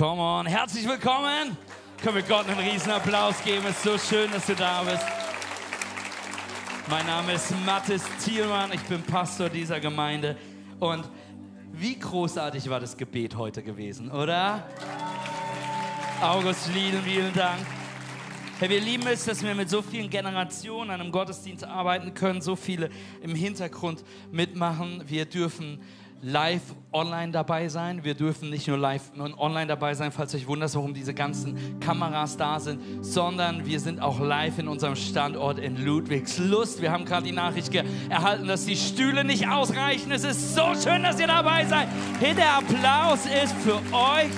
Come on, herzlich willkommen. Können wir Gott einen riesen Applaus geben? Es ist so schön, dass du da bist. Mein Name ist Mathis Thielmann, ich bin Pastor dieser Gemeinde. Und wie großartig war das Gebet heute gewesen, oder? August Lieden, vielen Dank. Hey, wir lieben es, dass wir mit so vielen Generationen an einem Gottesdienst arbeiten können, so viele im Hintergrund mitmachen. Wir dürfen live online dabei sein. Wir dürfen nicht nur live und online dabei sein, falls euch wundert, warum diese ganzen Kameras da sind, sondern wir sind auch live in unserem Standort in Ludwigslust. Wir haben gerade die Nachricht erhalten, dass die Stühle nicht ausreichen. Es ist so schön, dass ihr dabei seid. Hey, der Applaus ist für euch.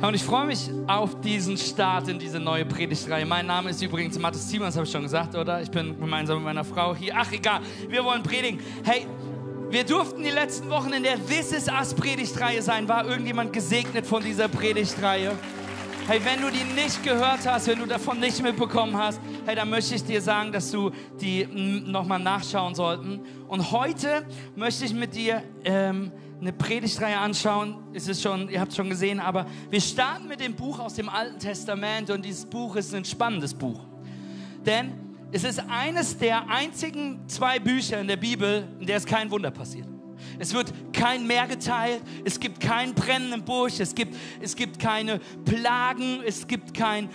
Und ich freue mich auf diesen Start in diese neue Predigtreihe. Mein Name ist übrigens Mathis Simons, habe ich schon gesagt, oder? Ich bin gemeinsam mit meiner Frau hier. Ach, egal, wir wollen predigen. Hey, wir durften die letzten Wochen in der This is Us Predigtreihe sein. War irgendjemand gesegnet von dieser Predigtreihe? Hey, wenn du die nicht gehört hast, wenn du davon nicht mitbekommen hast, hey, dann möchte ich dir sagen, dass du die nochmal nachschauen sollten. Und heute möchte ich mit dir ähm, eine Predigtreihe anschauen. Es ist schon, ihr habt schon gesehen, aber wir starten mit dem Buch aus dem Alten Testament und dieses Buch ist ein spannendes Buch. Denn es ist eines der einzigen zwei Bücher in der Bibel, in der es kein Wunder passiert. Es wird kein Meer geteilt, es gibt keinen brennenden Busch, es gibt, es gibt keine Plagen, es gibt keinen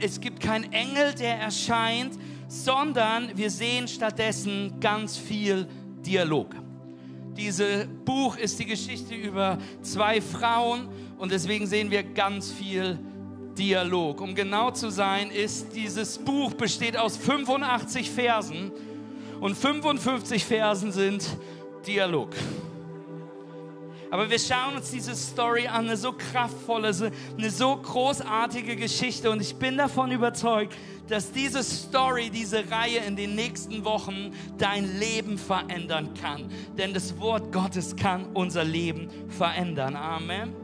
es gibt kein Engel, der erscheint, sondern wir sehen stattdessen ganz viel Dialog. Dieses Buch ist die Geschichte über zwei Frauen und deswegen sehen wir ganz viel Dialog. Um genau zu sein, ist dieses Buch besteht aus 85 Versen und 55 Versen sind Dialog. Aber wir schauen uns diese Story an, eine so kraftvolle, eine so großartige Geschichte und ich bin davon überzeugt, dass diese Story, diese Reihe in den nächsten Wochen dein Leben verändern kann. Denn das Wort Gottes kann unser Leben verändern. Amen.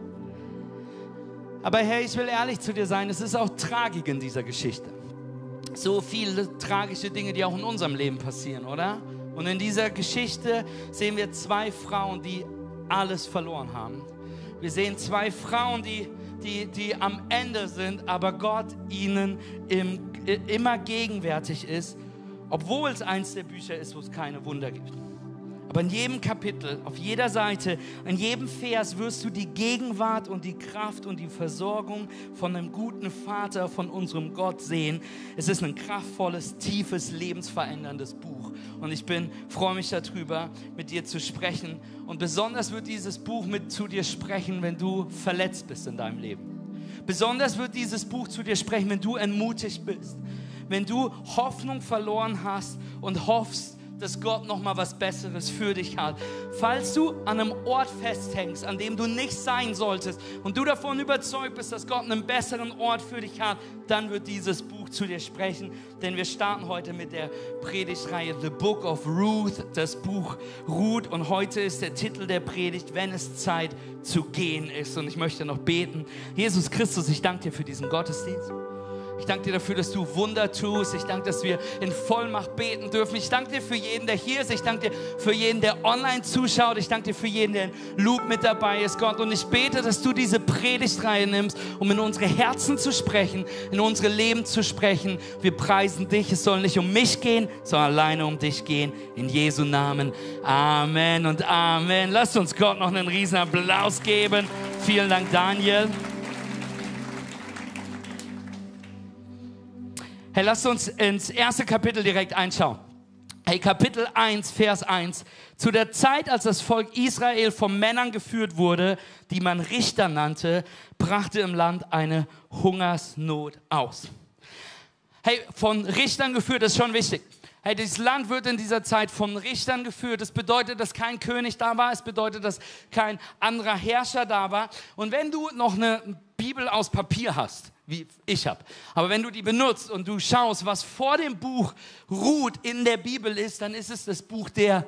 Aber Herr, ich will ehrlich zu dir sein, es ist auch Tragik in dieser Geschichte. So viele tragische Dinge, die auch in unserem Leben passieren, oder? Und in dieser Geschichte sehen wir zwei Frauen, die alles verloren haben. Wir sehen zwei Frauen, die, die, die am Ende sind, aber Gott ihnen im immer gegenwärtig ist, obwohl es eins der Bücher ist, wo es keine Wunder gibt. Aber in jedem Kapitel, auf jeder Seite, in jedem Vers wirst du die Gegenwart und die Kraft und die Versorgung von einem guten Vater, von unserem Gott sehen. Es ist ein kraftvolles, tiefes, lebensveränderndes Buch. Und ich bin, freue mich darüber, mit dir zu sprechen. Und besonders wird dieses Buch mit zu dir sprechen, wenn du verletzt bist in deinem Leben Besonders wird dieses Buch zu dir sprechen, wenn du entmutigt bist, wenn du Hoffnung verloren hast und hoffst, dass Gott noch mal was Besseres für dich hat. Falls du an einem Ort festhängst, an dem du nicht sein solltest und du davon überzeugt bist, dass Gott einen besseren Ort für dich hat, dann wird dieses Buch zu dir sprechen, denn wir starten heute mit der Predigtreihe The Book of Ruth, das Buch Ruth und heute ist der Titel der Predigt, wenn es Zeit zu gehen ist und ich möchte noch beten. Jesus Christus, ich danke dir für diesen Gottesdienst. Ich danke dir dafür, dass du Wunder tust. Ich danke, dass wir in Vollmacht beten dürfen. Ich danke dir für jeden, der hier ist. Ich danke dir für jeden, der online zuschaut. Ich danke dir für jeden, der in Loop mit dabei ist, Gott. Und ich bete, dass du diese Predigtreihe nimmst, um in unsere Herzen zu sprechen, in unsere Leben zu sprechen. Wir preisen dich. Es soll nicht um mich gehen, sondern alleine um dich gehen. In Jesu Namen. Amen und Amen. Lasst uns Gott noch einen riesen Applaus geben. Vielen Dank, Daniel. Hey, lasst uns ins erste Kapitel direkt einschauen. Hey, Kapitel 1, Vers 1. Zu der Zeit, als das Volk Israel von Männern geführt wurde, die man Richter nannte, brachte im Land eine Hungersnot aus. Hey, von Richtern geführt, das ist schon wichtig. Hey, dieses Land wird in dieser Zeit von Richtern geführt. Das bedeutet, dass kein König da war. Es bedeutet, dass kein anderer Herrscher da war. Und wenn du noch eine Bibel aus Papier hast, wie ich habe. Aber wenn du die benutzt und du schaust, was vor dem Buch ruht in der Bibel ist, dann ist es das Buch der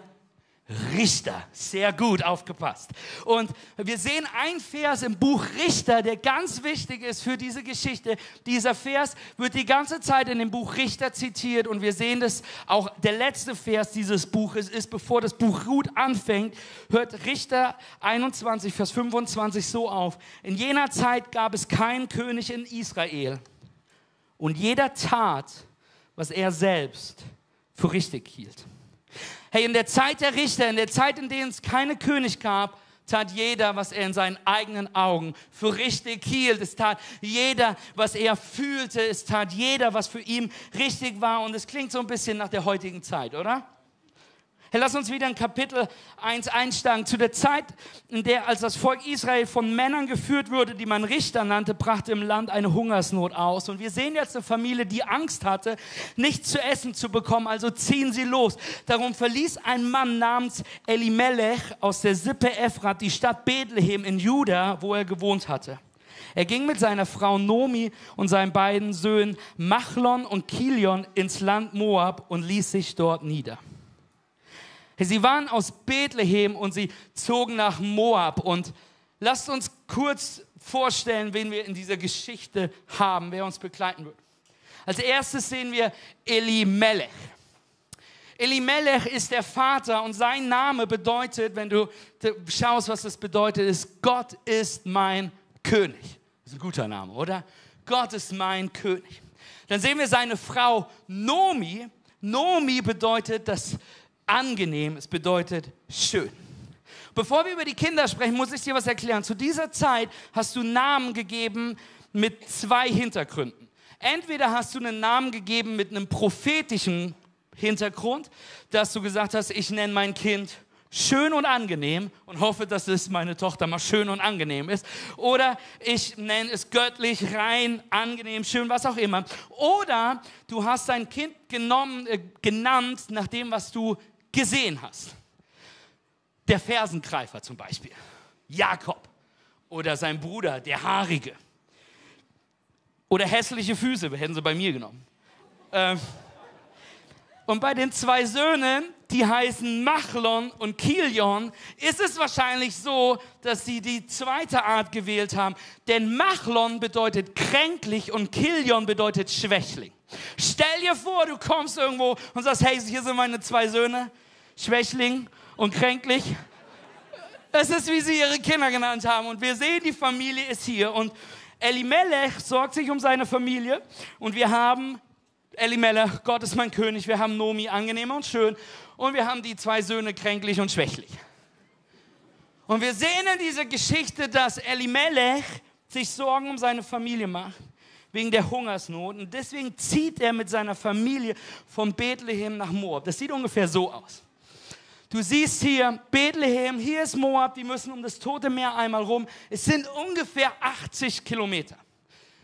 Richter. Sehr gut aufgepasst. Und wir sehen ein Vers im Buch Richter, der ganz wichtig ist für diese Geschichte. Dieser Vers wird die ganze Zeit in dem Buch Richter zitiert und wir sehen das auch der letzte Vers dieses Buches ist, bevor das Buch Ruth anfängt, hört Richter 21, Vers 25 so auf. In jener Zeit gab es keinen König in Israel und jeder tat, was er selbst für richtig hielt. Hey, in der Zeit der Richter, in der Zeit, in der es keine König gab, tat jeder, was er in seinen eigenen Augen für richtig hielt. Es tat jeder, was er fühlte. Es tat jeder, was für ihn richtig war. Und es klingt so ein bisschen nach der heutigen Zeit, oder? Hey, lass uns wieder in Kapitel 1 einsteigen. Zu der Zeit, in der, als das Volk Israel von Männern geführt wurde, die man Richter nannte, brachte im Land eine Hungersnot aus. Und wir sehen jetzt eine Familie, die Angst hatte, nichts zu essen zu bekommen, also ziehen sie los. Darum verließ ein Mann namens Elimelech aus der Sippe Ephrat die Stadt Bethlehem in Juda, wo er gewohnt hatte. Er ging mit seiner Frau Nomi und seinen beiden Söhnen Machlon und Kilion ins Land Moab und ließ sich dort nieder. Sie waren aus Bethlehem und sie zogen nach Moab. Und lasst uns kurz vorstellen, wen wir in dieser Geschichte haben, wer uns begleiten wird. Als erstes sehen wir Elimelech. Elimelech ist der Vater und sein Name bedeutet, wenn du schaust, was das bedeutet, ist Gott ist mein König. Das ist ein guter Name, oder? Gott ist mein König. Dann sehen wir seine Frau Nomi. Nomi bedeutet, dass angenehm, es bedeutet schön. Bevor wir über die Kinder sprechen, muss ich dir was erklären. Zu dieser Zeit hast du Namen gegeben mit zwei Hintergründen. Entweder hast du einen Namen gegeben mit einem prophetischen Hintergrund, dass du gesagt hast, ich nenne mein Kind schön und angenehm und hoffe, dass es meine Tochter mal schön und angenehm ist. Oder ich nenne es göttlich, rein, angenehm, schön, was auch immer. Oder du hast dein Kind genommen, äh, genannt nach dem, was du gesehen hast. Der Fersengreifer zum Beispiel, Jakob oder sein Bruder, der Haarige. Oder hässliche Füße, hätten sie bei mir genommen. Ähm, und bei den zwei Söhnen, die heißen Machlon und Kilion, ist es wahrscheinlich so, dass sie die zweite Art gewählt haben. Denn Machlon bedeutet kränklich und Kilion bedeutet schwächling. Stell dir vor, du kommst irgendwo und sagst, hey, hier sind meine zwei Söhne. Schwächling und kränklich. Es ist, wie sie ihre Kinder genannt haben. Und wir sehen, die Familie ist hier. Und Elimelech sorgt sich um seine Familie. Und wir haben Elimelech, Gott ist mein König. Wir haben Nomi, angenehm und schön. Und wir haben die zwei Söhne, kränklich und schwächlich. Und wir sehen in dieser Geschichte, dass Elimelech sich Sorgen um seine Familie macht wegen der Hungersnot. Und deswegen zieht er mit seiner Familie von Bethlehem nach Moab. Das sieht ungefähr so aus. Du siehst hier Bethlehem, hier ist Moab, die müssen um das Tote Meer einmal rum. Es sind ungefähr 80 Kilometer.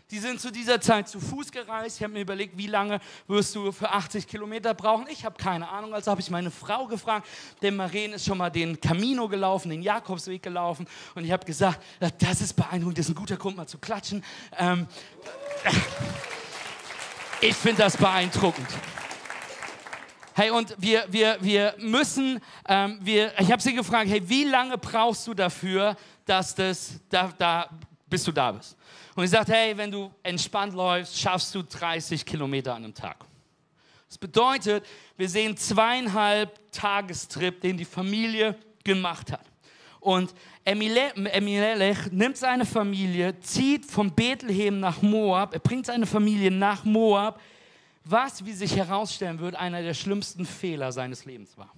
Die sind zu dieser Zeit zu Fuß gereist. Ich habe mir überlegt, wie lange wirst du für 80 Kilometer brauchen? Ich habe keine Ahnung. Also habe ich meine Frau gefragt. Denn Maren ist schon mal den Camino gelaufen, den Jakobsweg gelaufen. Und ich habe gesagt, das ist beeindruckend, das ist ein guter Grund, mal zu klatschen. Ähm, ich finde das beeindruckend. Hey, und wir, wir, wir müssen, ähm, wir, ich habe sie gefragt, hey, wie lange brauchst du dafür, dass das, da, da, bis du da bist? Und sie sagt, hey, wenn du entspannt läufst, schaffst du 30 Kilometer an einem Tag. Das bedeutet, wir sehen zweieinhalb Tagestrip, den die Familie gemacht hat. Und Emimelech nimmt seine Familie, zieht von Bethlehem nach Moab, er bringt seine Familie nach Moab, was, wie sich herausstellen wird, einer der schlimmsten Fehler seines Lebens war.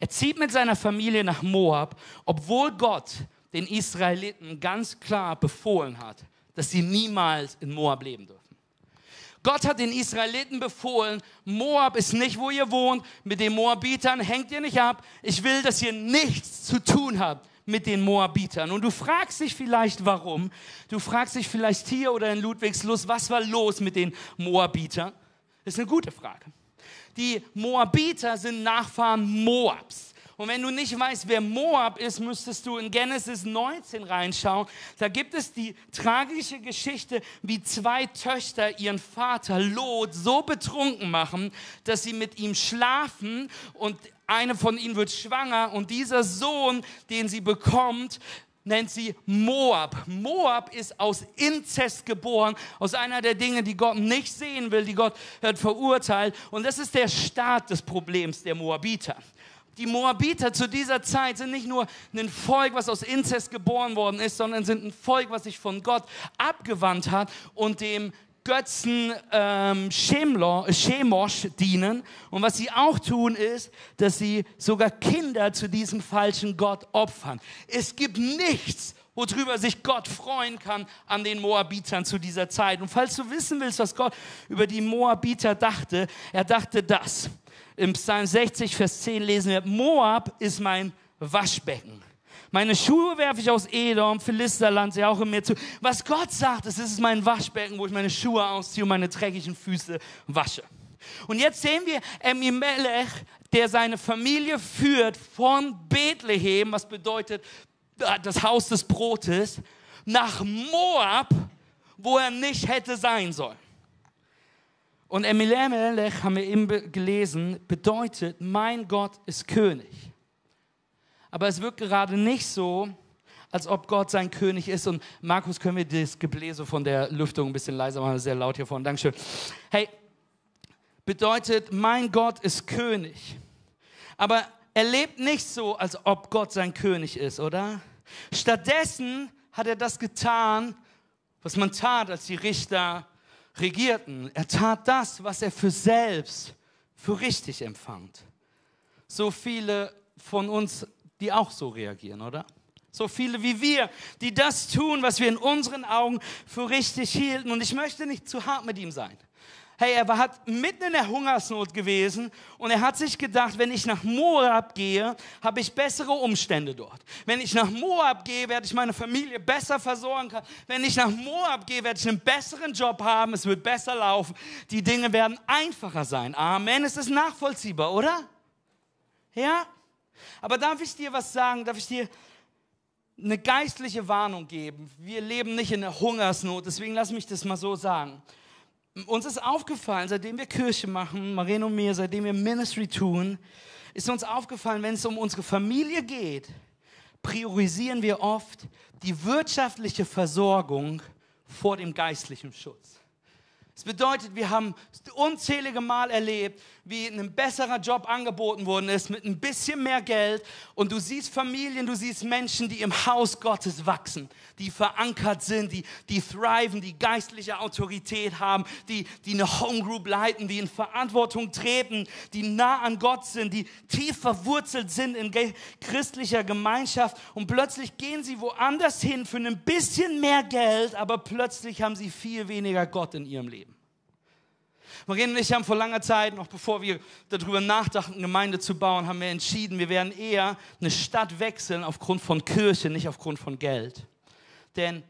Er zieht mit seiner Familie nach Moab, obwohl Gott den Israeliten ganz klar befohlen hat, dass sie niemals in Moab leben dürfen. Gott hat den Israeliten befohlen, Moab ist nicht, wo ihr wohnt, mit den Moabitern hängt ihr nicht ab. Ich will, dass ihr nichts zu tun habt mit den Moabitern. Und du fragst dich vielleicht, warum. Du fragst dich vielleicht hier oder in Ludwigslust, was war los mit den Moabitern? Das ist eine gute Frage. Die Moabiter sind Nachfahren Moabs. Und wenn du nicht weißt, wer Moab ist, müsstest du in Genesis 19 reinschauen. Da gibt es die tragische Geschichte, wie zwei Töchter ihren Vater Lot so betrunken machen, dass sie mit ihm schlafen und eine von ihnen wird schwanger und dieser Sohn, den sie bekommt, nennt sie Moab. Moab ist aus Inzest geboren, aus einer der Dinge, die Gott nicht sehen will, die Gott hat verurteilt. Und das ist der Start des Problems der Moabiter. Die Moabiter zu dieser Zeit sind nicht nur ein Volk, was aus Inzest geboren worden ist, sondern sind ein Volk, was sich von Gott abgewandt hat und dem Götzen ähm, Chemosh dienen. Und was sie auch tun, ist, dass sie sogar Kinder zu diesem falschen Gott opfern. Es gibt nichts, worüber sich Gott freuen kann an den Moabitern zu dieser Zeit. Und falls du wissen willst, was Gott über die Moabiter dachte, er dachte das. Im Psalm 60, Vers 10 lesen wir, Moab ist mein Waschbecken. Meine Schuhe werfe ich aus Edom, Philisterland, sie auch in mir zu. Was Gott sagt, ist, es ist mein Waschbecken, wo ich meine Schuhe ausziehe und meine dreckigen Füße wasche. Und jetzt sehen wir Emimelech, der seine Familie führt von Bethlehem, was bedeutet äh, das Haus des Brotes, nach Moab, wo er nicht hätte sein sollen. Und Emimelech, haben wir eben gelesen, bedeutet, mein Gott ist König aber es wirkt gerade nicht so, als ob Gott sein König ist. Und Markus, können wir das Gebläse von der Lüftung ein bisschen leiser machen? Sehr laut hier vorne. Dankeschön. Hey, bedeutet, mein Gott ist König. Aber er lebt nicht so, als ob Gott sein König ist, oder? Stattdessen hat er das getan, was man tat, als die Richter regierten. Er tat das, was er für selbst für richtig empfand. So viele von uns die auch so reagieren, oder? So viele wie wir, die das tun, was wir in unseren Augen für richtig hielten. Und ich möchte nicht zu hart mit ihm sein. Hey, er war mitten in der Hungersnot gewesen und er hat sich gedacht, wenn ich nach Moab gehe, habe ich bessere Umstände dort. Wenn ich nach Moab gehe, werde ich meine Familie besser versorgen können. Wenn ich nach Moab gehe, werde ich einen besseren Job haben, es wird besser laufen. Die Dinge werden einfacher sein. Amen. Es ist nachvollziehbar, oder? Ja? Aber darf ich dir was sagen? Darf ich dir eine geistliche Warnung geben? Wir leben nicht in der Hungersnot, deswegen lass mich das mal so sagen. Uns ist aufgefallen, seitdem wir Kirche machen, Marino und mir, seitdem wir Ministry tun, ist uns aufgefallen, wenn es um unsere Familie geht, priorisieren wir oft die wirtschaftliche Versorgung vor dem geistlichen Schutz. Das bedeutet, wir haben unzählige Mal erlebt, wie ein besserer Job angeboten worden ist mit ein bisschen mehr Geld. Und du siehst Familien, du siehst Menschen, die im Haus Gottes wachsen, die verankert sind, die, die thriven, die geistliche Autorität haben, die, die eine Homegroup leiten, die in Verantwortung treten, die nah an Gott sind, die tief verwurzelt sind in christlicher Gemeinschaft. Und plötzlich gehen sie woanders hin für ein bisschen mehr Geld, aber plötzlich haben sie viel weniger Gott in ihrem Leben. Marien und ich haben vor langer Zeit, noch bevor wir darüber nachdachten, Gemeinde zu bauen, haben wir entschieden, wir werden eher eine Stadt wechseln aufgrund von Kirche, nicht aufgrund von Geld. Denn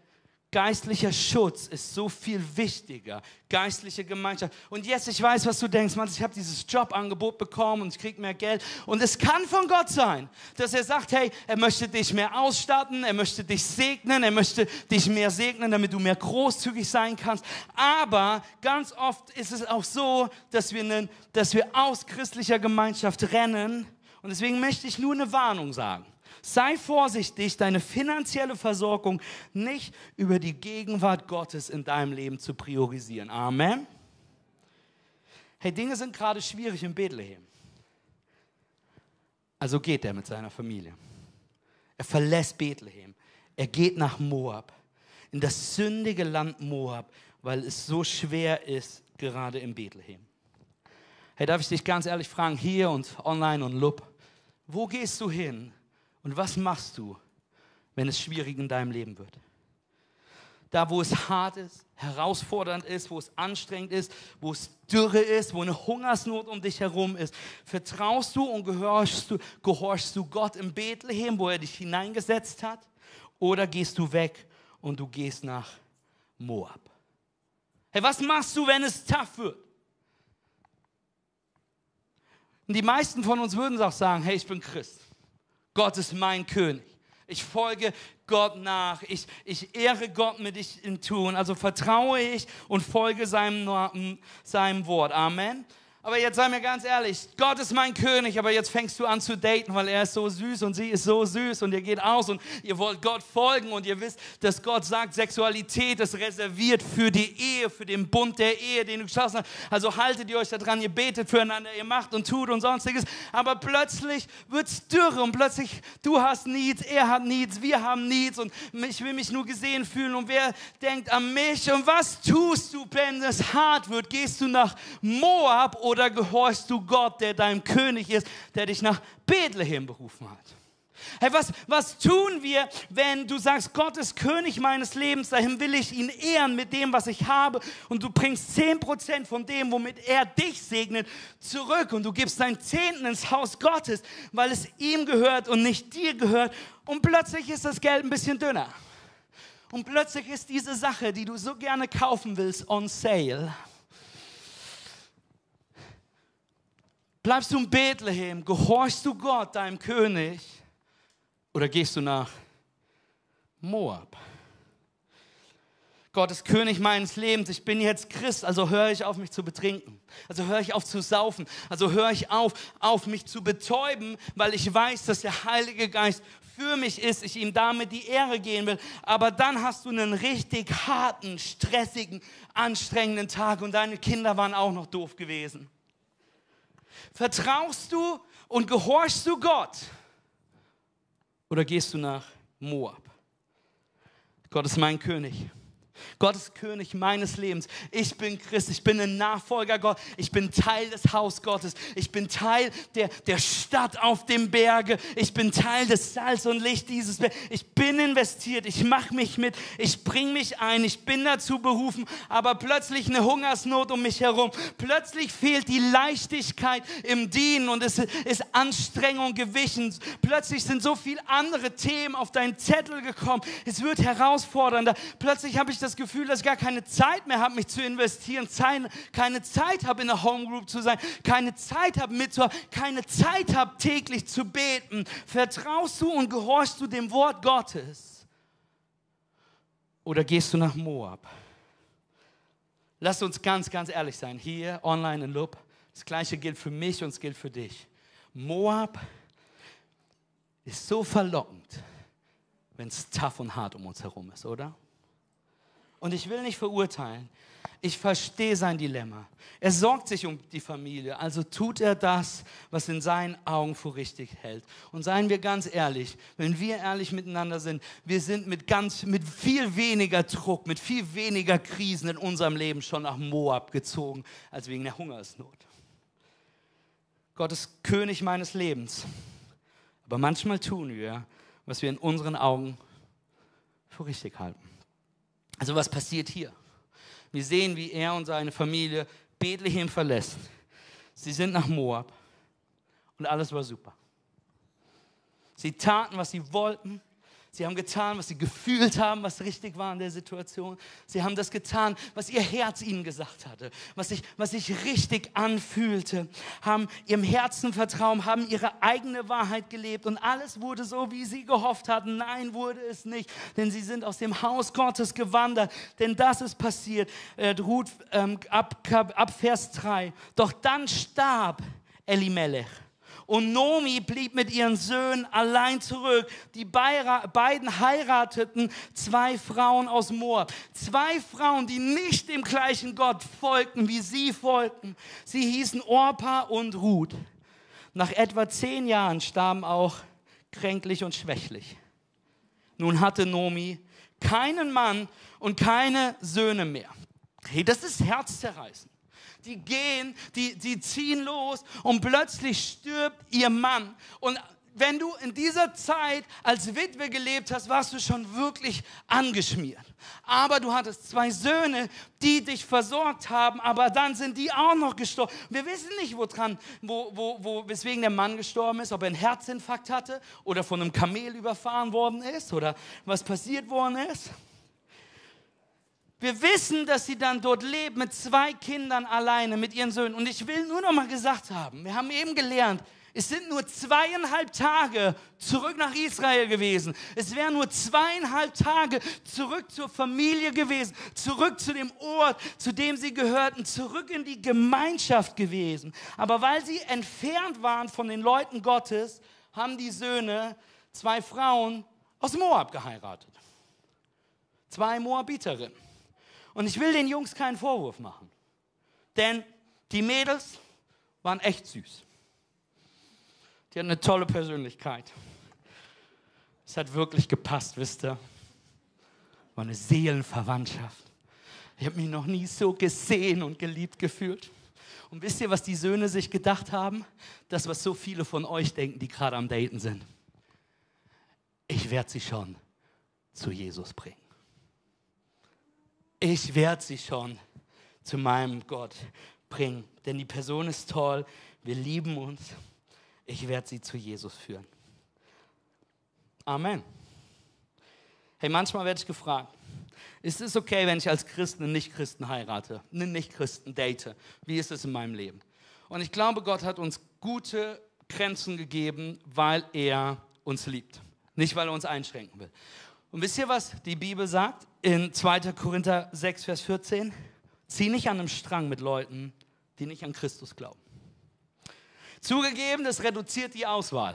Geistlicher Schutz ist so viel wichtiger. Geistliche Gemeinschaft. Und jetzt, ich weiß, was du denkst. Mann, ich habe dieses Jobangebot bekommen und ich kriege mehr Geld. Und es kann von Gott sein, dass er sagt, hey, er möchte dich mehr ausstatten, er möchte dich segnen, er möchte dich mehr segnen, damit du mehr großzügig sein kannst. Aber ganz oft ist es auch so, dass wir, dass wir aus christlicher Gemeinschaft rennen. Und deswegen möchte ich nur eine Warnung sagen. Sei vorsichtig, deine finanzielle Versorgung nicht über die Gegenwart Gottes in deinem Leben zu priorisieren. Amen. Hey, Dinge sind gerade schwierig in Bethlehem. Also geht er mit seiner Familie. Er verlässt Bethlehem. Er geht nach Moab, in das sündige Land Moab, weil es so schwer ist, gerade in Bethlehem. Hey, darf ich dich ganz ehrlich fragen, hier und online und Lub, wo gehst du hin, und was machst du, wenn es schwierig in deinem Leben wird? Da, wo es hart ist, herausfordernd ist, wo es anstrengend ist, wo es Dürre ist, wo eine Hungersnot um dich herum ist, vertraust du und gehorchst du, gehorchst du Gott in Bethlehem, wo er dich hineingesetzt hat? Oder gehst du weg und du gehst nach Moab? Hey, was machst du, wenn es tough wird? Und die meisten von uns würden auch sagen, hey, ich bin Christ. Gott ist mein König. Ich folge Gott nach. Ich, ich ehre Gott mit ich Tun. Also vertraue ich und folge seinem, seinem Wort. Amen. Aber jetzt sei mir ganz ehrlich, Gott ist mein König, aber jetzt fängst du an zu daten, weil er ist so süß und sie ist so süß und ihr geht aus und ihr wollt Gott folgen und ihr wisst, dass Gott sagt, Sexualität ist reserviert für die Ehe, für den Bund der Ehe, den du geschlossen hast. Also haltet ihr euch da dran, ihr betet füreinander, ihr macht und tut und sonstiges. Aber plötzlich wird es dürre und plötzlich du hast Needs, er hat Needs, wir haben Needs und ich will mich nur gesehen fühlen und wer denkt an mich und was tust du, wenn es hart wird? Gehst du nach Moab oder oder gehorchst du Gott, der dein König ist, der dich nach Bethlehem berufen hat? Hey, was, was tun wir, wenn du sagst, Gott ist König meines Lebens, dahin will ich ihn ehren mit dem, was ich habe und du bringst 10% von dem, womit er dich segnet, zurück und du gibst dein Zehnten ins Haus Gottes, weil es ihm gehört und nicht dir gehört und plötzlich ist das Geld ein bisschen dünner. Und plötzlich ist diese Sache, die du so gerne kaufen willst, on sale. Bleibst du in Bethlehem? Gehorchst du Gott, deinem König? Oder gehst du nach Moab? Gott ist König meines Lebens. Ich bin jetzt Christ, also höre ich auf, mich zu betrinken. Also höre ich auf zu saufen. Also höre ich auf, auf mich zu betäuben, weil ich weiß, dass der Heilige Geist für mich ist, ich ihm damit die Ehre gehen will. Aber dann hast du einen richtig harten, stressigen, anstrengenden Tag und deine Kinder waren auch noch doof gewesen. Vertraust du und gehorchst du Gott? Oder gehst du nach Moab? Gott ist mein König. Gott ist König meines Lebens. Ich bin Christ, ich bin ein Nachfolger Gott, ich bin Teil des Haus Gottes, ich bin Teil der, der Stadt auf dem Berge, ich bin Teil des Salz und Licht dieses Berges. Ich bin investiert, ich mache mich mit, ich bringe mich ein, ich bin dazu berufen, aber plötzlich eine Hungersnot um mich herum. Plötzlich fehlt die Leichtigkeit im Dienen und es ist Anstrengung gewichen. Plötzlich sind so viele andere Themen auf deinen Zettel gekommen. Es wird herausfordernder. Plötzlich habe ich das Gefühl, dass ich gar keine Zeit mehr habe, mich zu investieren, keine Zeit habe, in der Homegroup zu sein, keine Zeit habe, mitzuhaben, keine Zeit habe, täglich zu beten. Vertraust du und gehorchst du dem Wort Gottes? Oder gehst du nach Moab? Lass uns ganz, ganz ehrlich sein. Hier, online in Lob, das Gleiche gilt für mich und es gilt für dich. Moab ist so verlockend, wenn es tough und hart um uns herum ist, oder? Und ich will nicht verurteilen. Ich verstehe sein Dilemma. Er sorgt sich um die Familie, also tut er das, was in seinen Augen für richtig hält. Und seien wir ganz ehrlich, wenn wir ehrlich miteinander sind, wir sind mit ganz, mit viel weniger Druck, mit viel weniger Krisen in unserem Leben schon nach Moab gezogen, als wegen der Hungersnot. Gott ist König meines Lebens. Aber manchmal tun wir, was wir in unseren Augen für richtig halten. Also was passiert hier? Wir sehen, wie er und seine Familie Bethlehem verlässt. Sie sind nach Moab und alles war super. Sie taten, was sie wollten. Sie haben getan, was sie gefühlt haben, was richtig war in der Situation. Sie haben das getan, was ihr Herz ihnen gesagt hatte, was sich, was sich richtig anfühlte, haben ihrem Herzen vertrauen, haben ihre eigene Wahrheit gelebt und alles wurde so, wie sie gehofft hatten. Nein, wurde es nicht, denn sie sind aus dem Haus Gottes gewandert. Denn das ist passiert. Äh, Ruth, ähm, ab, ab Vers 3. Doch dann starb Elimelech und Nomi blieb mit ihren Söhnen allein zurück. Die beiden heirateten zwei Frauen aus Moab. Zwei Frauen, die nicht dem gleichen Gott folgten, wie sie folgten. Sie hießen Orpa und Ruth. Nach etwa zehn Jahren starben auch kränklich und schwächlich. Nun hatte Nomi keinen Mann und keine Söhne mehr. Hey, das ist herzzerreißend die gehen, die, die ziehen los und plötzlich stirbt ihr Mann. Und wenn du in dieser Zeit als Witwe gelebt hast, warst du schon wirklich angeschmiert. Aber du hattest zwei Söhne, die dich versorgt haben, aber dann sind die auch noch gestorben. Wir wissen nicht, woran, wo, wo, wo, weswegen der Mann gestorben ist, ob er einen Herzinfarkt hatte oder von einem Kamel überfahren worden ist oder was passiert worden ist. Wir wissen, dass sie dann dort lebt mit zwei Kindern alleine, mit ihren Söhnen. Und ich will nur noch mal gesagt haben, wir haben eben gelernt, Es sind nur zweieinhalb Tage zurück nach Israel gewesen. Es wären nur zweieinhalb Tage zurück zur Familie gewesen, zurück zu dem Ort, zu dem sie gehörten, zurück in die Gemeinschaft gewesen. Aber weil sie entfernt waren von den Leuten Gottes, haben die Söhne zwei Frauen aus Moab geheiratet. Zwei Moabiterinnen. Und ich will den Jungs keinen Vorwurf machen, denn die Mädels waren echt süß. Die hat eine tolle Persönlichkeit. Es hat wirklich gepasst, wisst ihr. War eine Seelenverwandtschaft. Ich habe mich noch nie so gesehen und geliebt gefühlt. Und wisst ihr, was die Söhne sich gedacht haben? Das, was so viele von euch denken, die gerade am Daten sind. Ich werde sie schon zu Jesus bringen. Ich werde sie schon zu meinem Gott bringen. Denn die Person ist toll, wir lieben uns ich werde sie zu Jesus führen. Amen. Hey, manchmal werde ich gefragt, ist es okay, wenn ich als Christen einen Nicht-Christen heirate, einen Nicht-Christen date? Wie ist es in meinem Leben? Und ich glaube, Gott hat uns gute Grenzen gegeben, weil er uns liebt, nicht weil er uns einschränken will. Und wisst ihr, was die Bibel sagt in 2. Korinther 6, Vers 14? Zieh nicht an einem Strang mit Leuten, die nicht an Christus glauben. Zugegeben, das reduziert die Auswahl.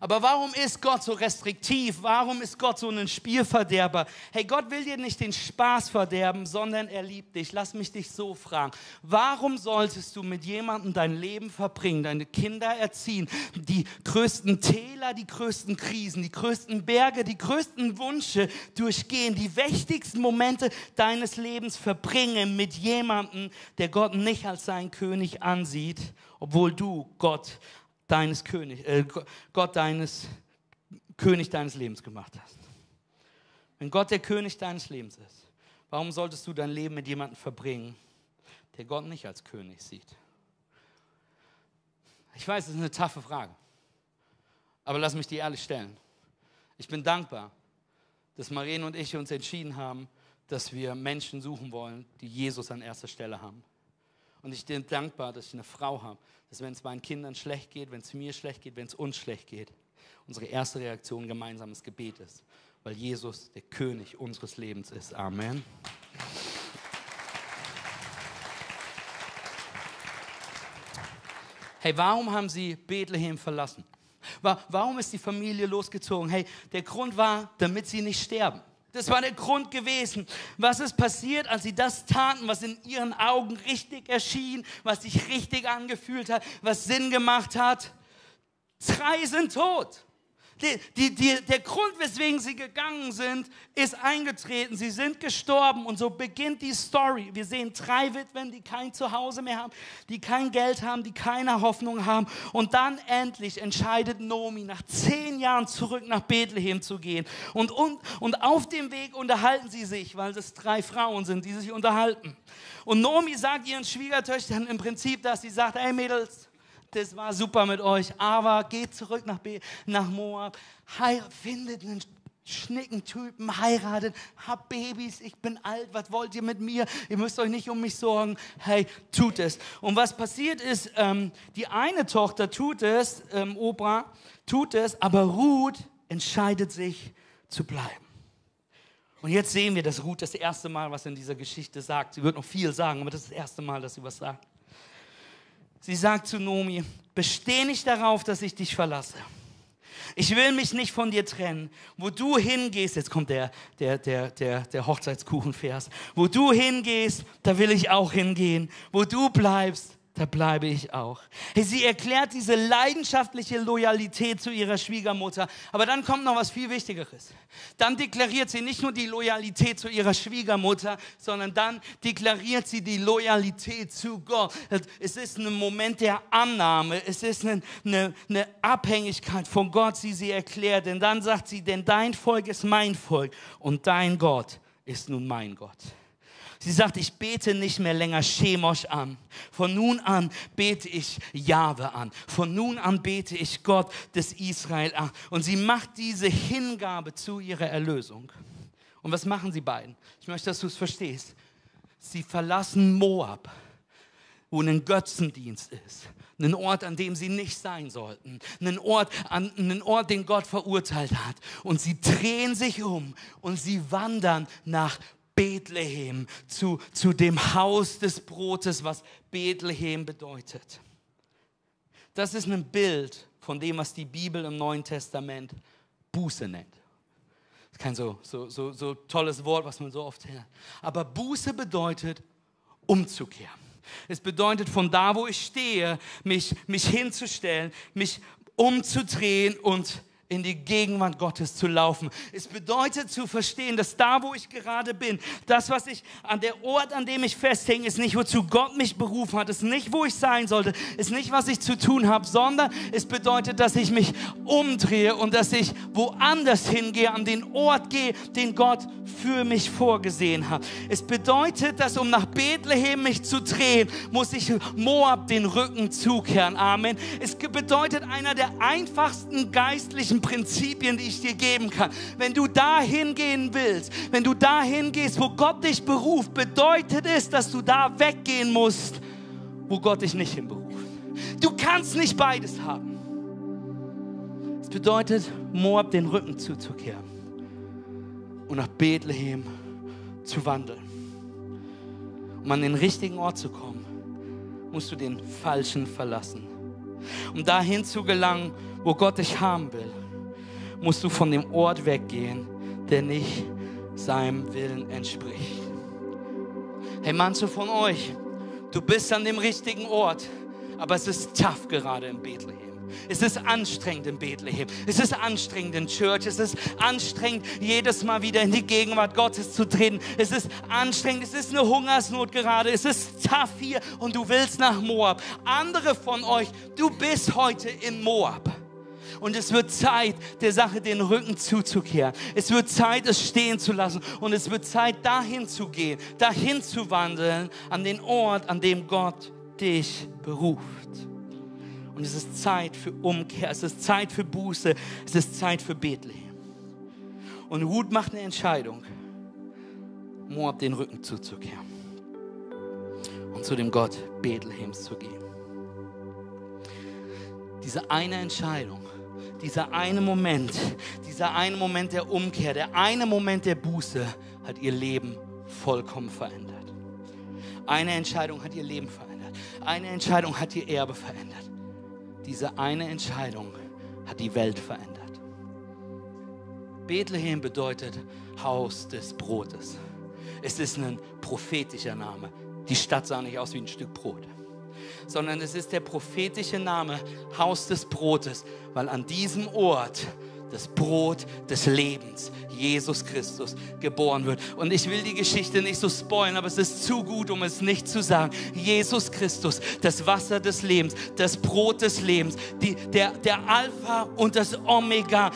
Aber warum ist Gott so restriktiv? Warum ist Gott so ein Spielverderber? Hey, Gott will dir nicht den Spaß verderben, sondern er liebt dich. Lass mich dich so fragen. Warum solltest du mit jemandem dein Leben verbringen, deine Kinder erziehen, die größten Täler, die größten Krisen, die größten Berge, die größten Wünsche durchgehen, die wichtigsten Momente deines Lebens verbringen mit jemandem, der Gott nicht als seinen König ansieht, obwohl du Gott deines König, äh, Gott deines König deines Lebens gemacht hast. Wenn Gott der König deines Lebens ist, warum solltest du dein Leben mit jemandem verbringen, der Gott nicht als König sieht? Ich weiß, das ist eine taffe Frage, aber lass mich die ehrlich stellen. Ich bin dankbar, dass Marien und ich uns entschieden haben, dass wir Menschen suchen wollen, die Jesus an erster Stelle haben. Und ich bin dankbar, dass ich eine Frau habe, dass wenn es meinen Kindern schlecht geht, wenn es mir schlecht geht, wenn es uns schlecht geht, unsere erste Reaktion gemeinsames Gebet ist, weil Jesus der König unseres Lebens ist. Amen. Hey, warum haben sie Bethlehem verlassen? Warum ist die Familie losgezogen? Hey, der Grund war, damit sie nicht sterben. Das war der Grund gewesen. Was ist passiert, als sie das taten, was in ihren Augen richtig erschien, was sich richtig angefühlt hat, was Sinn gemacht hat? Drei sind tot. Die, die, die, der Grund, weswegen sie gegangen sind, ist eingetreten. Sie sind gestorben und so beginnt die Story. Wir sehen drei Witwen, die kein Zuhause mehr haben, die kein Geld haben, die keine Hoffnung haben. Und dann endlich entscheidet Nomi, nach zehn Jahren zurück nach Bethlehem zu gehen. Und, und, und auf dem Weg unterhalten sie sich, weil es drei Frauen sind, die sich unterhalten. Und Nomi sagt ihren Schwiegertöchtern im Prinzip, dass sie sagt, hey Mädels, das war super mit euch, aber geht zurück nach, Be nach Moab, findet einen schnicken Typen, heiratet, habt Babys, ich bin alt, was wollt ihr mit mir? Ihr müsst euch nicht um mich sorgen. Hey, tut es. Und was passiert ist, ähm, die eine Tochter tut es, ähm, Opa tut es, aber Ruth entscheidet sich zu bleiben. Und jetzt sehen wir, dass Ruth das erste Mal was in dieser Geschichte sagt. Sie wird noch viel sagen, aber das ist das erste Mal, dass sie was sagt. Sie sagt zu Nomi, besteh nicht darauf, dass ich dich verlasse. Ich will mich nicht von dir trennen. Wo du hingehst, jetzt kommt der, der, der, der, der Hochzeitskuchenvers. Wo du hingehst, da will ich auch hingehen. Wo du bleibst, da bleibe ich auch. Hey, sie erklärt diese leidenschaftliche Loyalität zu ihrer Schwiegermutter. Aber dann kommt noch was viel Wichtigeres. Dann deklariert sie nicht nur die Loyalität zu ihrer Schwiegermutter, sondern dann deklariert sie die Loyalität zu Gott. Es ist ein Moment der Annahme. Es ist eine, eine, eine Abhängigkeit von Gott, die sie erklärt. Denn dann sagt sie, denn dein Volk ist mein Volk und dein Gott ist nun mein Gott. Sie sagt, ich bete nicht mehr länger Chemosh an. Von nun an bete ich Jahwe an. Von nun an bete ich Gott des Israel an. Und sie macht diese Hingabe zu ihrer Erlösung. Und was machen sie beiden? Ich möchte, dass du es verstehst. Sie verlassen Moab. wo ein Götzendienst ist. Ein Ort, an dem sie nicht sein sollten. Ein Ort, an, einen Ort, den Gott verurteilt hat. Und sie drehen sich um und sie wandern nach Bethlehem, zu, zu dem Haus des Brotes, was Bethlehem bedeutet. Das ist ein Bild von dem, was die Bibel im Neuen Testament Buße nennt. Das ist kein so, so, so, so tolles Wort, was man so oft hört. Aber Buße bedeutet umzukehren. Es bedeutet, von da, wo ich stehe, mich, mich hinzustellen, mich umzudrehen und in die Gegenwart Gottes zu laufen. Es bedeutet zu verstehen, dass da, wo ich gerade bin, das, was ich an der Ort, an dem ich festhänge, ist nicht, wozu Gott mich berufen hat, ist nicht, wo ich sein sollte, ist nicht, was ich zu tun habe, sondern es bedeutet, dass ich mich umdrehe und dass ich woanders hingehe, an den Ort gehe, den Gott für mich vorgesehen hat. Es bedeutet, dass um nach Bethlehem mich zu drehen, muss ich Moab den Rücken zukehren. Amen. Es bedeutet einer der einfachsten geistlichen wichtigsten Prinzipien, die ich dir geben kann. Wenn du dahin gehen willst, wenn du dahin gehst, wo Gott dich beruft, bedeutet es, dass du da weggehen musst, wo Gott dich nicht hinberuft. Du kannst nicht beides haben. Es bedeutet, Moab den Rücken zuzukehren und nach Bethlehem zu wandeln. Um an den richtigen Ort zu kommen, musst du den falschen verlassen. Um dahin zu gelangen, wo Gott dich haben will, musst du von dem Ort weggehen, der nicht seinem Willen entspricht. Hey, manche von euch, du bist an dem richtigen Ort, aber es ist tough gerade in Bethlehem. Es ist anstrengend in Bethlehem. Es ist anstrengend in Church. Es ist anstrengend, jedes Mal wieder in die Gegenwart Gottes zu treten. Es ist anstrengend. Es ist eine Hungersnot gerade. Es ist tough hier und du willst nach Moab. Andere von euch, du bist heute in Moab. Und es wird Zeit, der Sache den Rücken zuzukehren. Es wird Zeit, es stehen zu lassen. Und es wird Zeit, dahin zu gehen, dahin zu wandeln, an den Ort, an dem Gott dich beruft. Und es ist Zeit für Umkehr, es ist Zeit für Buße, es ist Zeit für Bethlehem. Und Ruth macht eine Entscheidung, Moab den Rücken zuzukehren und zu dem Gott Bethlehems zu gehen. Diese eine Entscheidung dieser eine Moment, dieser eine Moment der Umkehr, der eine Moment der Buße hat ihr Leben vollkommen verändert. Eine Entscheidung hat ihr Leben verändert. Eine Entscheidung hat ihr Erbe verändert. Diese eine Entscheidung hat die Welt verändert. Bethlehem bedeutet Haus des Brotes. Es ist ein prophetischer Name. Die Stadt sah nicht aus wie ein Stück Brot sondern es ist der prophetische Name Haus des Brotes, weil an diesem Ort das Brot des Lebens, Jesus Christus, geboren wird. Und ich will die Geschichte nicht so spoilern, aber es ist zu gut, um es nicht zu sagen. Jesus Christus, das Wasser des Lebens, das Brot des Lebens, die, der, der Alpha und das Omega,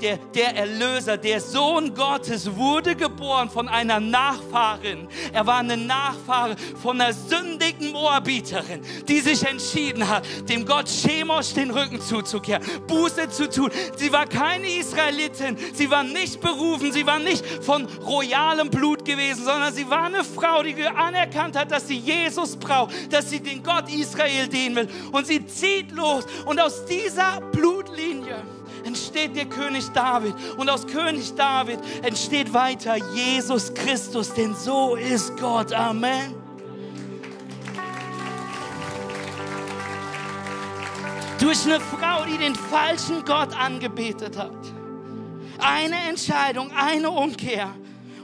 der, der Erlöser, der Sohn Gottes wurde geboren von einer Nachfahrin. Er war eine Nachfahre von einer sündigen Moabiterin, die sich entschieden hat, dem Gott Chemosh den Rücken zuzukehren, Buße zu tun. Sie war keine Israelitin, sie war nicht berufen. Sie war nicht von royalem Blut gewesen, sondern sie war eine Frau, die anerkannt hat, dass sie Jesus braucht, dass sie den Gott Israel dienen will. Und sie zieht los. Und aus dieser Blutlinie entsteht der König David. Und aus König David entsteht weiter Jesus Christus, denn so ist Gott. Amen. Durch eine Frau, die den falschen Gott angebetet hat. Eine Entscheidung, eine Umkehr.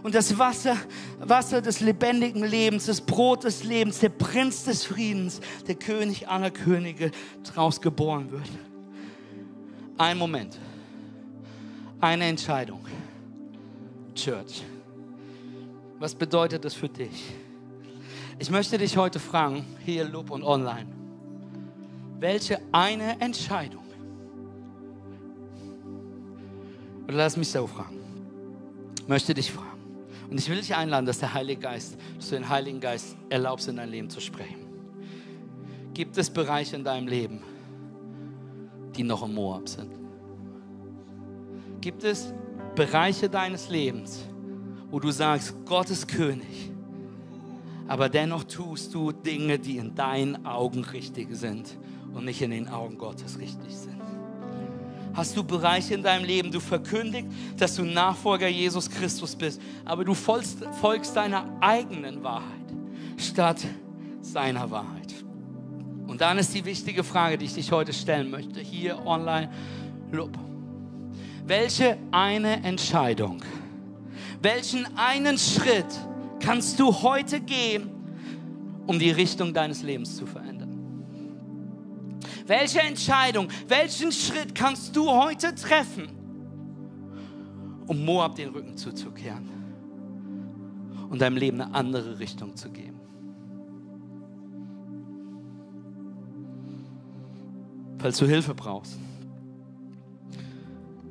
Und das Wasser, Wasser des lebendigen Lebens, das Brot des Lebens, der Prinz des Friedens, der König aller Könige daraus geboren wird. Ein Moment. Eine Entscheidung. Church. Was bedeutet das für dich? Ich möchte dich heute fragen, hier Lob und online. Welche eine Entscheidung Oder lass mich so fragen. Ich möchte dich fragen. Und ich will dich einladen, dass der Heilige Geist, dass du den Heiligen Geist erlaubst, in dein Leben zu sprechen. Gibt es Bereiche in deinem Leben, die noch im Moab sind? Gibt es Bereiche deines Lebens, wo du sagst, Gott ist König, Aber dennoch tust du Dinge, die in deinen Augen richtig sind und nicht in den Augen Gottes richtig sind. Hast du Bereiche in deinem Leben, du verkündigst, dass du Nachfolger Jesus Christus bist, aber du folgst, folgst deiner eigenen Wahrheit statt seiner Wahrheit. Und dann ist die wichtige Frage, die ich dich heute stellen möchte, hier online, Lob. Welche eine Entscheidung, welchen einen Schritt kannst du heute gehen, um die Richtung deines Lebens zu verändern? Welche Entscheidung, welchen Schritt kannst du heute treffen, um Moab den Rücken zuzukehren und deinem Leben eine andere Richtung zu geben? Falls du Hilfe brauchst,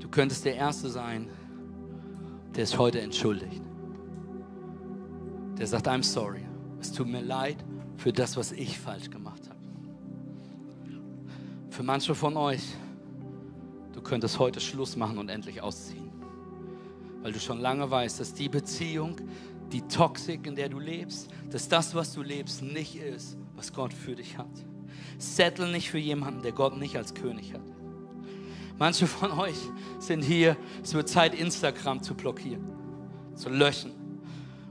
Du könntest der Erste sein, der es heute entschuldigt. Der sagt, I'm sorry. Es tut mir leid für das, was ich falsch gemacht habe. Für manche von euch, du könntest heute Schluss machen und endlich ausziehen. Weil du schon lange weißt, dass die Beziehung, die Toxik, in der du lebst, dass das, was du lebst, nicht ist, was Gott für dich hat. Settle nicht für jemanden, der Gott nicht als König hat. Manche von euch sind hier, es wird Zeit, Instagram zu blockieren, zu löschen,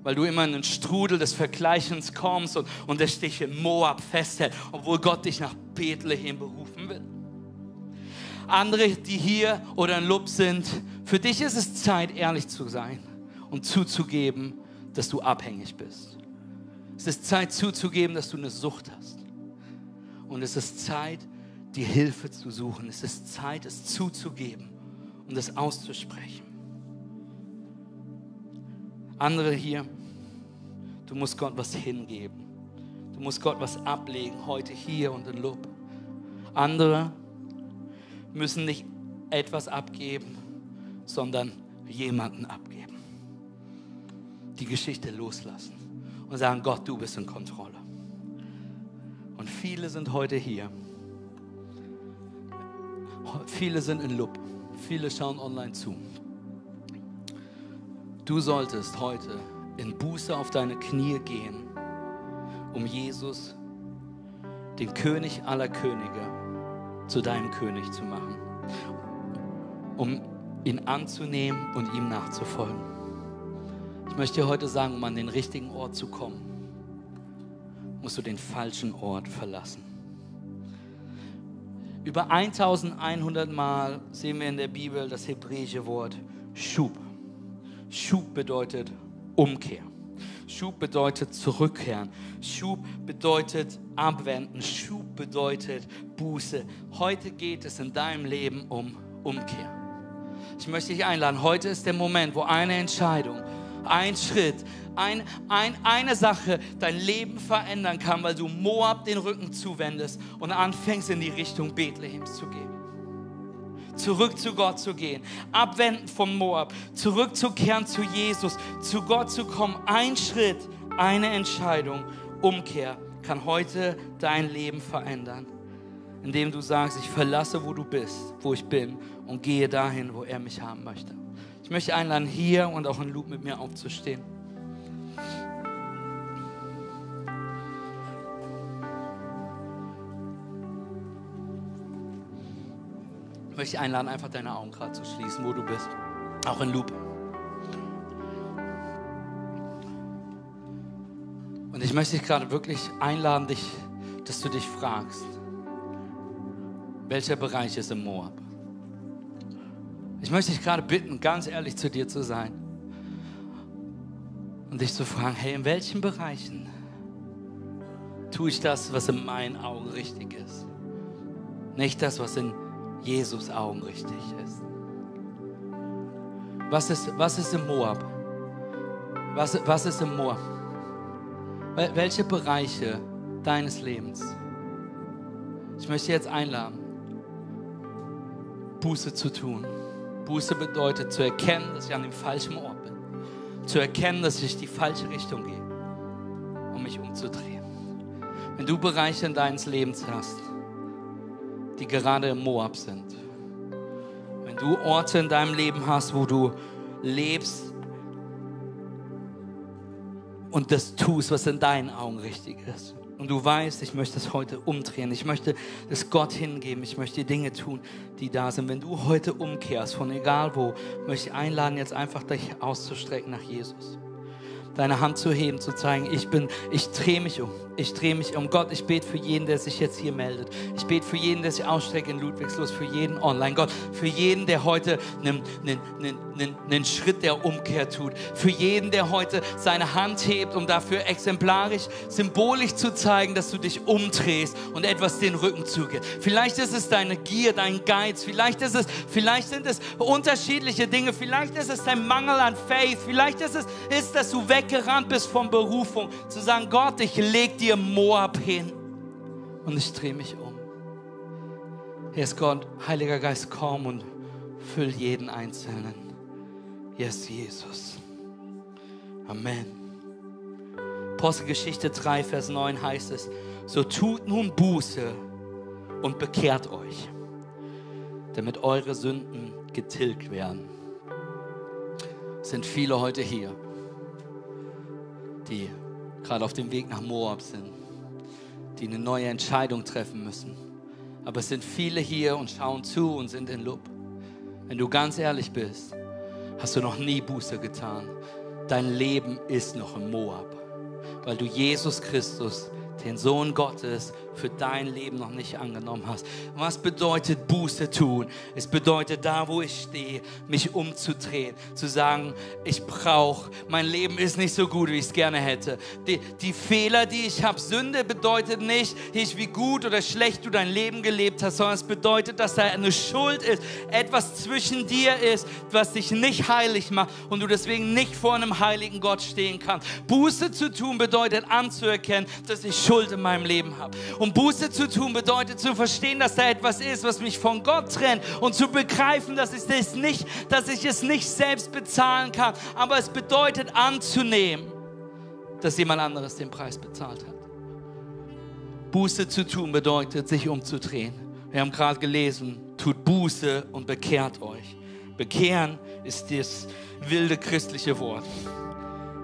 weil du immer in einen Strudel des Vergleichens kommst und, und es dich in Moab festhält, obwohl Gott dich nach Bethlehem berufen will. Andere, die hier oder in Lub sind, für dich ist es Zeit, ehrlich zu sein und zuzugeben, dass du abhängig bist. Es ist Zeit zuzugeben, dass du eine Sucht hast. Und es ist Zeit, die Hilfe zu suchen. Es ist Zeit, es zuzugeben und es auszusprechen. Andere hier, du musst Gott was hingeben. Du musst Gott was ablegen, heute hier und in Lob. Andere müssen nicht etwas abgeben, sondern jemanden abgeben. Die Geschichte loslassen und sagen, Gott, du bist in Kontrolle. Und viele sind heute hier Viele sind in Lub. Viele schauen online zu. Du solltest heute in Buße auf deine Knie gehen, um Jesus, den König aller Könige, zu deinem König zu machen. Um ihn anzunehmen und ihm nachzufolgen. Ich möchte dir heute sagen, um an den richtigen Ort zu kommen, musst du den falschen Ort verlassen. Über 1100 Mal sehen wir in der Bibel das hebräische Wort Schub. Schub bedeutet Umkehr. Schub bedeutet zurückkehren. Schub bedeutet abwenden. Schub bedeutet Buße. Heute geht es in deinem Leben um Umkehr. Ich möchte dich einladen. Heute ist der Moment, wo eine Entscheidung, ein Schritt, ein, ein, eine Sache dein Leben verändern kann, weil du Moab den Rücken zuwendest und anfängst in die Richtung Bethlehems zu gehen. Zurück zu Gott zu gehen, abwenden vom Moab, zurückzukehren zu Jesus, zu Gott zu kommen. Ein Schritt, eine Entscheidung, Umkehr kann heute dein Leben verändern, indem du sagst, ich verlasse, wo du bist, wo ich bin und gehe dahin, wo er mich haben möchte. Ich möchte einladen, hier und auch in Loop mit mir aufzustehen. Möchte dich einladen, einfach deine Augen gerade zu schließen, wo du bist. Auch in Loop. Und ich möchte dich gerade wirklich einladen, dich, dass du dich fragst, welcher Bereich ist im Moab? Ich möchte dich gerade bitten, ganz ehrlich zu dir zu sein und dich zu fragen, hey, in welchen Bereichen tue ich das, was in meinen Augen richtig ist? Nicht das, was in Jesus Augen richtig ist. Was ist, was ist im Moab? Was, was ist im Moab? Welche Bereiche deines Lebens? Ich möchte jetzt einladen, Buße zu tun. Buße bedeutet zu erkennen, dass ich an dem falschen Ort bin. Zu erkennen, dass ich die falsche Richtung gehe, um mich umzudrehen. Wenn du Bereiche in deines Lebens hast, die gerade im Moab sind, wenn du Orte in deinem Leben hast, wo du lebst und das tust, was in deinen Augen richtig ist. Und du weißt, ich möchte es heute umdrehen. Ich möchte es Gott hingeben. Ich möchte die Dinge tun, die da sind. Wenn du heute umkehrst, von egal wo, möchte ich einladen, jetzt einfach dich auszustrecken nach Jesus deine Hand zu heben, zu zeigen, ich bin, ich drehe mich um. Ich drehe mich um. Gott, ich bete für jeden, der sich jetzt hier meldet. Ich bete für jeden, der sich ausstreckt in Ludwigslos, für jeden online. Gott, für jeden, der heute einen, einen, einen, einen Schritt der Umkehr tut. Für jeden, der heute seine Hand hebt, um dafür exemplarisch, symbolisch zu zeigen, dass du dich umdrehst und etwas den Rücken zugibst. Vielleicht ist es deine Gier, dein Geiz. Vielleicht ist es, vielleicht sind es unterschiedliche Dinge. Vielleicht ist es dein Mangel an Faith. Vielleicht ist es, ist, dass du weg weggerannt bist von Berufung, zu sagen, Gott, ich leg dir Moab hin und ich drehe mich um. Hier ist Gott, Heiliger Geist, komm und füll jeden Einzelnen. Yes, Jesus. Amen. Apostelgeschichte 3, Vers 9 heißt es, so tut nun Buße und bekehrt euch, damit eure Sünden getilgt werden. Es sind viele heute hier die gerade auf dem Weg nach Moab sind, die eine neue Entscheidung treffen müssen. Aber es sind viele hier und schauen zu und sind in Lob. Wenn du ganz ehrlich bist, hast du noch nie Buße getan. Dein Leben ist noch im Moab, weil du Jesus Christus den Sohn Gottes für dein Leben noch nicht angenommen hast. Was bedeutet Buße tun? Es bedeutet da, wo ich stehe, mich umzudrehen, zu sagen, ich brauche, mein Leben ist nicht so gut, wie ich es gerne hätte. Die, die Fehler, die ich habe, Sünde bedeutet nicht, nicht, wie gut oder schlecht du dein Leben gelebt hast, sondern es bedeutet, dass da eine Schuld ist, etwas zwischen dir ist, was dich nicht heilig macht und du deswegen nicht vor einem heiligen Gott stehen kannst. Buße zu tun bedeutet anzuerkennen, dass ich Schuld in meinem Leben habe. Buße zu tun bedeutet zu verstehen, dass da etwas ist, was mich von Gott trennt und zu begreifen, dass ich es nicht, dass ich es nicht selbst bezahlen kann. Aber es bedeutet anzunehmen, dass jemand anderes den Preis bezahlt hat. Buße zu tun bedeutet, sich umzudrehen. Wir haben gerade gelesen, tut Buße und bekehrt euch. Bekehren ist das wilde christliche Wort,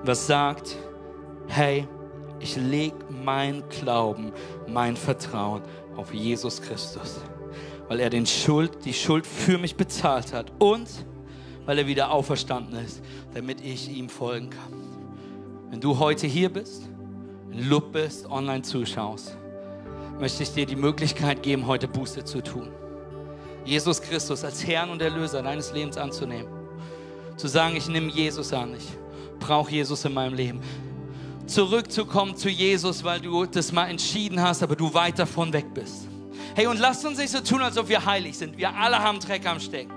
was sagt, hey, ich lege mein Glauben, mein Vertrauen auf Jesus Christus, weil er den Schuld, die Schuld für mich bezahlt hat und weil er wieder auferstanden ist, damit ich ihm folgen kann. Wenn du heute hier bist, in Lub bist, online zuschaust, möchte ich dir die Möglichkeit geben, heute Buße zu tun. Jesus Christus als Herrn und Erlöser deines Lebens anzunehmen. Zu sagen, ich nehme Jesus an, ich brauche Jesus in meinem Leben zurückzukommen zu Jesus, weil du das mal entschieden hast, aber du weit davon weg bist. Hey, und lasst uns nicht so tun, als ob wir heilig sind. Wir alle haben Dreck am Stecken.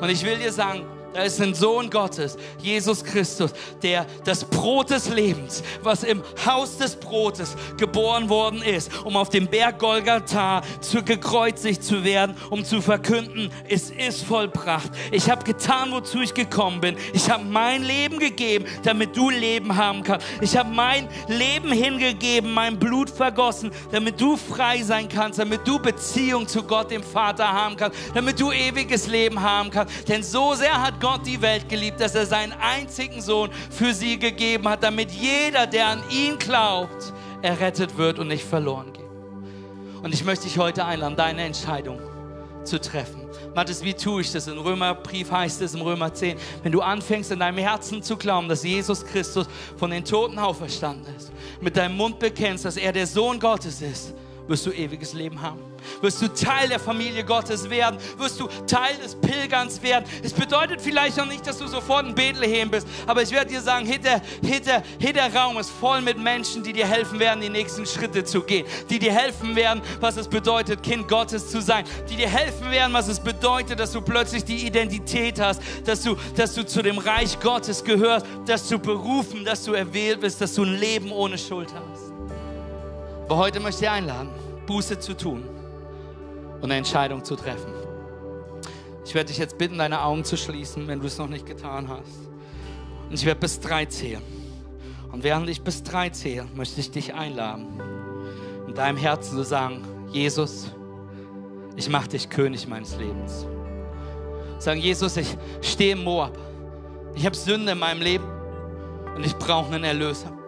Und ich will dir sagen, da ist ein Sohn Gottes, Jesus Christus, der das Brot des Lebens, was im Haus des Brotes geboren worden ist, um auf dem Berg Golgatha zu gekreuzigt zu werden, um zu verkünden, es ist vollbracht. Ich habe getan, wozu ich gekommen bin. Ich habe mein Leben gegeben, damit du Leben haben kannst. Ich habe mein Leben hingegeben, mein Blut vergossen, damit du frei sein kannst, damit du Beziehung zu Gott, dem Vater haben kannst, damit du ewiges Leben haben kannst. Denn so sehr hat Gott die Welt geliebt, dass er seinen einzigen Sohn für sie gegeben hat, damit jeder, der an ihn glaubt, errettet wird und nicht verloren geht. Und ich möchte dich heute einladen, deine Entscheidung zu treffen. Matthias, wie tue ich das? Im Römerbrief heißt es, im Römer 10, wenn du anfängst in deinem Herzen zu glauben, dass Jesus Christus von den Toten auferstanden ist, mit deinem Mund bekennst, dass er der Sohn Gottes ist, wirst du ewiges Leben haben. Wirst du Teil der Familie Gottes werden, wirst du Teil des Pilgerns werden. Es bedeutet vielleicht noch nicht, dass du sofort in Bethlehem bist, aber ich werde dir sagen, hinter, hinter, hinter Raum ist voll mit Menschen, die dir helfen werden, die nächsten Schritte zu gehen, die dir helfen werden, was es bedeutet, Kind Gottes zu sein, die dir helfen werden, was es bedeutet, dass du plötzlich die Identität hast, dass du, dass du zu dem Reich Gottes gehörst, dass du berufen, dass du erwählt bist, dass du ein Leben ohne Schuld hast. Aber heute möchte ich einladen, Buße zu tun und eine Entscheidung zu treffen. Ich werde dich jetzt bitten, deine Augen zu schließen, wenn du es noch nicht getan hast. Und ich werde bis drei zählen. Und während ich bis drei zähle, möchte ich dich einladen, in deinem Herzen zu sagen, Jesus, ich mache dich König meines Lebens. Sagen, Jesus, ich stehe im Moab. Ich habe Sünde in meinem Leben und ich brauche einen Erlöser.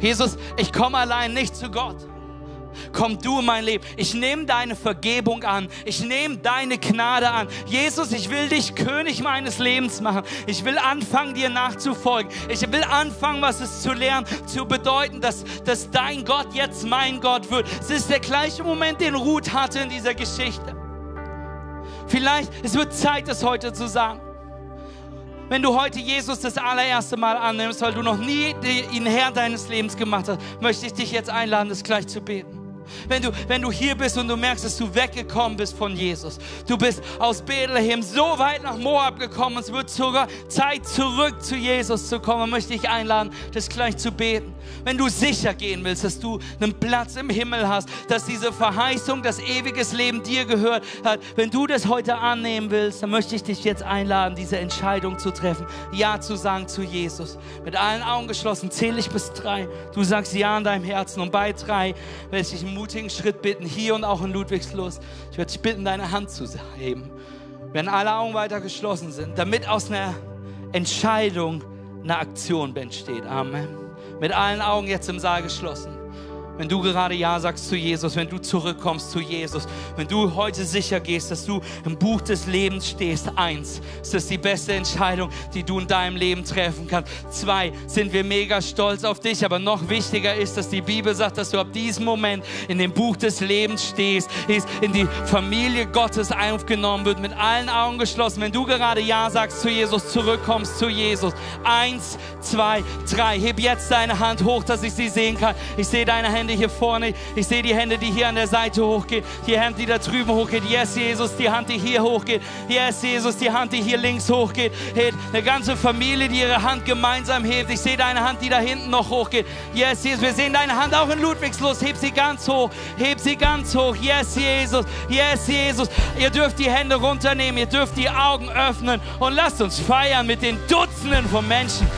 Jesus, ich komme allein nicht zu Gott. Komm du in mein Leben. Ich nehme deine Vergebung an. Ich nehme deine Gnade an. Jesus, ich will dich König meines Lebens machen. Ich will anfangen, dir nachzufolgen. Ich will anfangen, was es zu lernen, zu bedeuten, dass, dass dein Gott jetzt mein Gott wird. Es ist der gleiche Moment, den Ruth hatte in dieser Geschichte. Vielleicht, es wird Zeit, das heute zu sagen. Wenn du heute Jesus das allererste Mal annimmst, weil du noch nie ihn Herr deines Lebens gemacht hast, möchte ich dich jetzt einladen, das gleich zu beten. Wenn du, wenn du hier bist und du merkst, dass du weggekommen bist von Jesus. Du bist aus Bethlehem so weit nach Moab gekommen. Es wird sogar Zeit, zurück zu Jesus zu kommen. Möchte ich einladen, das gleich zu beten. Wenn du sicher gehen willst, dass du einen Platz im Himmel hast, dass diese Verheißung, das ewiges Leben dir gehört hat. Wenn du das heute annehmen willst, dann möchte ich dich jetzt einladen, diese Entscheidung zu treffen. Ja zu sagen zu Jesus. Mit allen Augen geschlossen zähle ich bis drei. Du sagst Ja in deinem Herzen und bei drei werde ich mutigen Schritt bitten, hier und auch in Ludwigslust. Ich werde dich bitten, deine Hand zu heben. Wenn alle Augen weiter geschlossen sind, damit aus einer Entscheidung eine Aktion entsteht. Amen. Mit allen Augen jetzt im Saal geschlossen. Wenn du gerade Ja sagst zu Jesus, wenn du zurückkommst zu Jesus, wenn du heute sicher gehst, dass du im Buch des Lebens stehst, eins, ist das die beste Entscheidung, die du in deinem Leben treffen kannst. Zwei, sind wir mega stolz auf dich, aber noch wichtiger ist, dass die Bibel sagt, dass du ab diesem Moment in dem Buch des Lebens stehst, ist in die Familie Gottes aufgenommen wird, mit allen Augen geschlossen. Wenn du gerade Ja sagst zu Jesus, zurückkommst zu Jesus. Eins, zwei, drei. Heb jetzt deine Hand hoch, dass ich sie sehen kann. Ich sehe deine Hände Hände hier vorne. Ich sehe die Hände, die hier an der Seite hochgehen. Die Hand, die da drüben hochgeht. Yes, Jesus, die Hand, die hier hochgeht. Yes, Jesus, die Hand, die hier links hochgeht. Hey, eine ganze Familie, die ihre Hand gemeinsam hebt. Ich sehe deine Hand, die da hinten noch hochgeht. Yes, Jesus, wir sehen deine Hand auch in Ludwigslust. Heb sie ganz hoch. Heb sie ganz hoch. Yes, Jesus. Yes, Jesus. Ihr dürft die Hände runternehmen. Ihr dürft die Augen öffnen. Und lasst uns feiern mit den Dutzenden von Menschen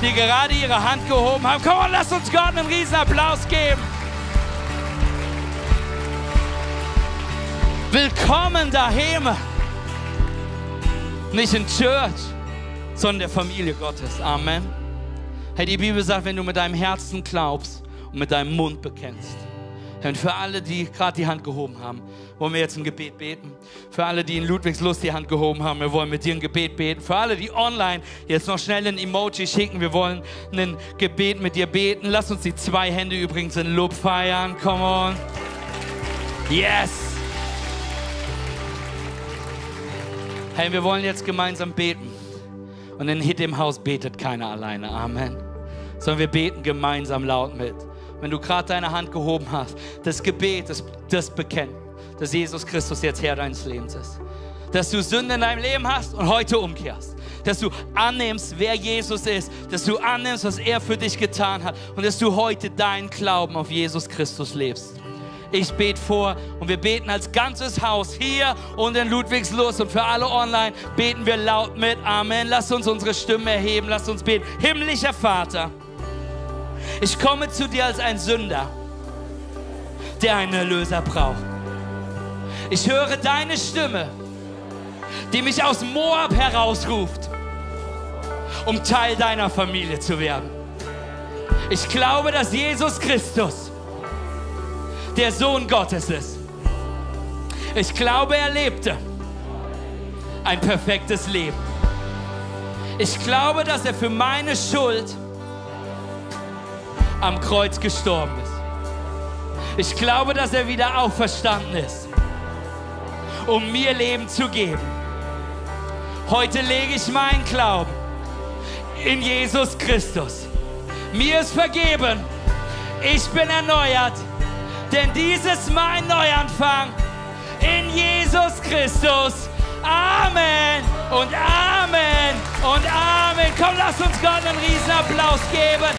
die gerade ihre Hand gehoben haben. Komm on, lass uns Gott einen riesen Applaus geben. Willkommen daheim. Nicht in Church, sondern der Familie Gottes. Amen. Hey, die Bibel sagt, wenn du mit deinem Herzen glaubst und mit deinem Mund bekennst, und für alle, die gerade die Hand gehoben haben, wollen wir jetzt ein Gebet beten. Für alle, die in Ludwigslust die Hand gehoben haben, wir wollen mit dir ein Gebet beten. Für alle, die online jetzt noch schnell ein Emoji schicken, wir wollen ein Gebet mit dir beten. Lass uns die zwei Hände übrigens in Lob feiern. Come on. Yes. Hey, wir wollen jetzt gemeinsam beten. Und in Hit im Haus betet keiner alleine. Amen. Sondern wir beten gemeinsam laut mit wenn du gerade deine Hand gehoben hast, das Gebet, das, das Bekennen, dass Jesus Christus jetzt Herr deines Lebens ist. Dass du Sünde in deinem Leben hast und heute umkehrst. Dass du annimmst, wer Jesus ist. Dass du annimmst, was er für dich getan hat. Und dass du heute deinen Glauben auf Jesus Christus lebst. Ich bete vor und wir beten als ganzes Haus hier und in Ludwigslust und für alle online beten wir laut mit. Amen. Lass uns unsere Stimme erheben. Lass uns beten. Himmlischer Vater. Ich komme zu dir als ein Sünder, der einen Erlöser braucht. Ich höre deine Stimme, die mich aus Moab herausruft, um Teil deiner Familie zu werden. Ich glaube, dass Jesus Christus der Sohn Gottes ist. Ich glaube, er lebte ein perfektes Leben. Ich glaube, dass er für meine Schuld am Kreuz gestorben ist. Ich glaube, dass er wieder auferstanden ist, um mir Leben zu geben. Heute lege ich meinen Glauben in Jesus Christus. Mir ist vergeben. Ich bin erneuert. Denn dies ist mein Neuanfang in Jesus Christus. Amen und Amen und Amen. Komm, lass uns Gott einen riesen Applaus geben.